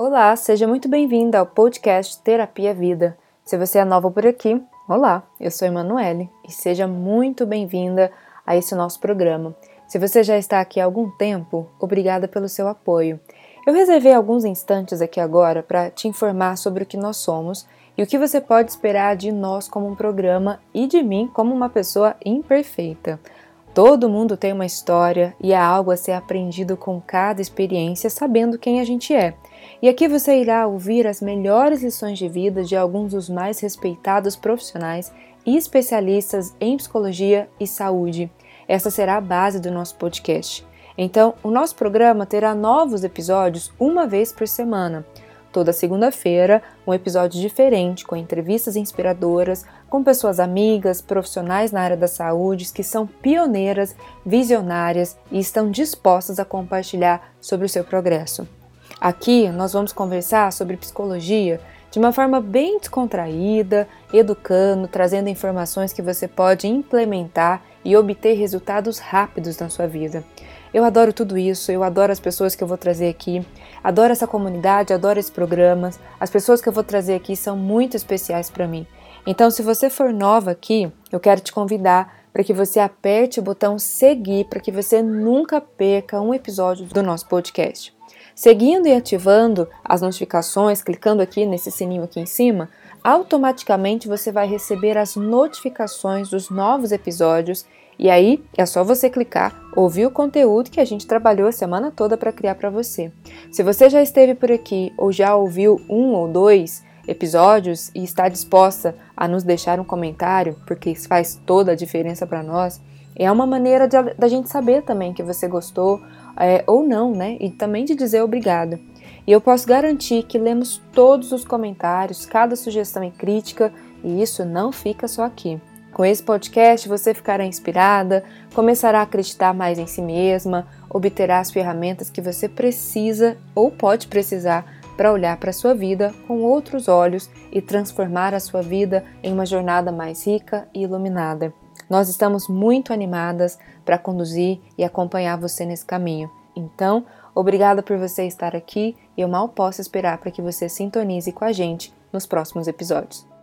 Olá, seja muito bem-vinda ao podcast Terapia Vida. Se você é nova por aqui, olá, eu sou Emanuele e seja muito bem-vinda a esse nosso programa. Se você já está aqui há algum tempo, obrigada pelo seu apoio. Eu reservei alguns instantes aqui agora para te informar sobre o que nós somos e o que você pode esperar de nós como um programa e de mim como uma pessoa imperfeita. Todo mundo tem uma história e há algo a ser aprendido com cada experiência, sabendo quem a gente é. E aqui você irá ouvir as melhores lições de vida de alguns dos mais respeitados profissionais e especialistas em psicologia e saúde. Essa será a base do nosso podcast. Então, o nosso programa terá novos episódios uma vez por semana. Toda segunda-feira, um episódio diferente, com entrevistas inspiradoras, com pessoas amigas, profissionais na área da saúde que são pioneiras, visionárias e estão dispostas a compartilhar sobre o seu progresso. Aqui nós vamos conversar sobre psicologia de uma forma bem descontraída, educando, trazendo informações que você pode implementar e obter resultados rápidos na sua vida. Eu adoro tudo isso, eu adoro as pessoas que eu vou trazer aqui, adoro essa comunidade, adoro esses programas. As pessoas que eu vou trazer aqui são muito especiais para mim. Então, se você for nova aqui, eu quero te convidar para que você aperte o botão seguir para que você nunca perca um episódio do nosso podcast. Seguindo e ativando as notificações, clicando aqui nesse sininho aqui em cima, automaticamente você vai receber as notificações dos novos episódios e aí é só você clicar, ouvir o conteúdo que a gente trabalhou a semana toda para criar para você. Se você já esteve por aqui ou já ouviu um ou dois episódios e está disposta a nos deixar um comentário, porque isso faz toda a diferença para nós, é uma maneira da gente saber também que você gostou é, ou não, né? E também de dizer obrigado. E eu posso garantir que lemos todos os comentários, cada sugestão e crítica, e isso não fica só aqui. Com esse podcast, você ficará inspirada, começará a acreditar mais em si mesma, obterá as ferramentas que você precisa ou pode precisar para olhar para a sua vida com outros olhos e transformar a sua vida em uma jornada mais rica e iluminada. Nós estamos muito animadas para conduzir e acompanhar você nesse caminho. Então, obrigada por você estar aqui e eu mal posso esperar para que você sintonize com a gente nos próximos episódios.